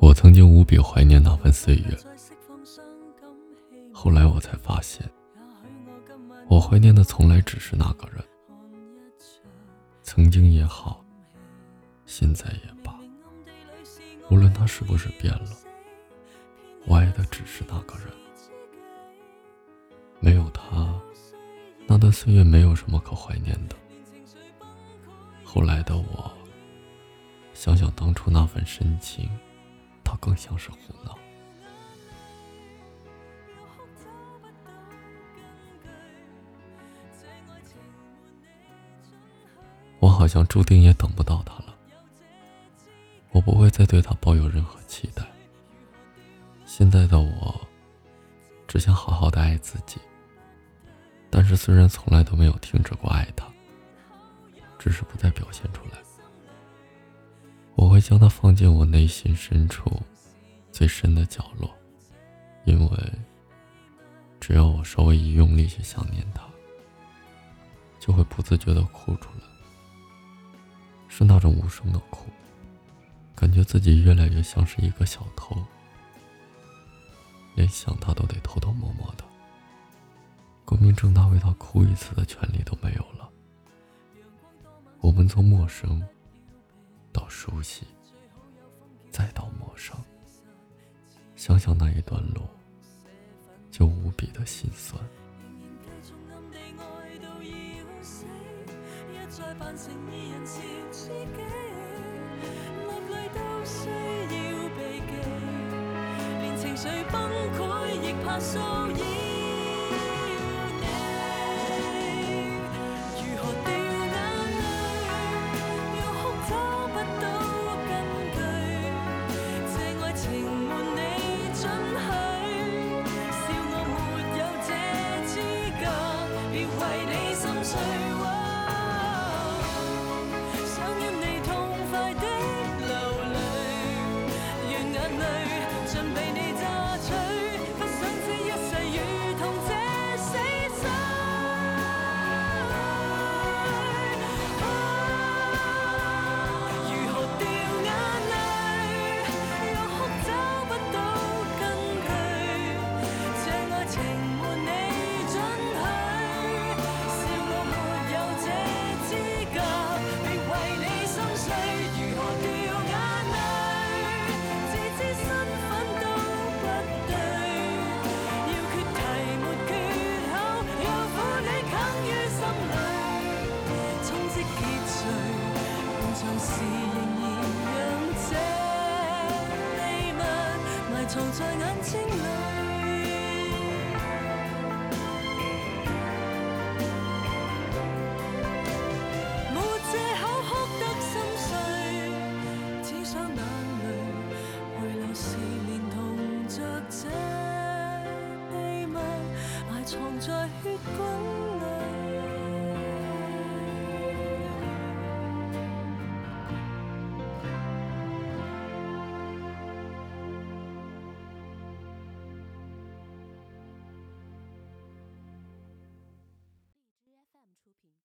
我曾经无比怀念那份岁月，后来我才发现，我怀念的从来只是那个人。曾经也好，现在也罢，无论他是不是变了，我爱的只是那个人。没有他，那段岁月没有什么可怀念的。后来的我，想想当初那份深情，它更像是胡闹。我好像注定也等不到他了。我不会再对他抱有任何期待。现在的我，只想好好的爱自己。但是虽然从来都没有停止过爱他，只是不再表现出来。我会将他放进我内心深处最深的角落，因为只要我稍微一用力去想念他，就会不自觉的哭出来。是那种无声的哭，感觉自己越来越像是一个小偷，连想他都得偷偷摸摸的，光明正大为他哭一次的权利都没有了。我们从陌生熟悉，再到陌生，想想那一段路，就无比的心酸。藏时仍然让这秘密埋藏在眼睛里，没借口哭得心碎，只想眼泪回流时，连同着这秘密埋藏在血管里。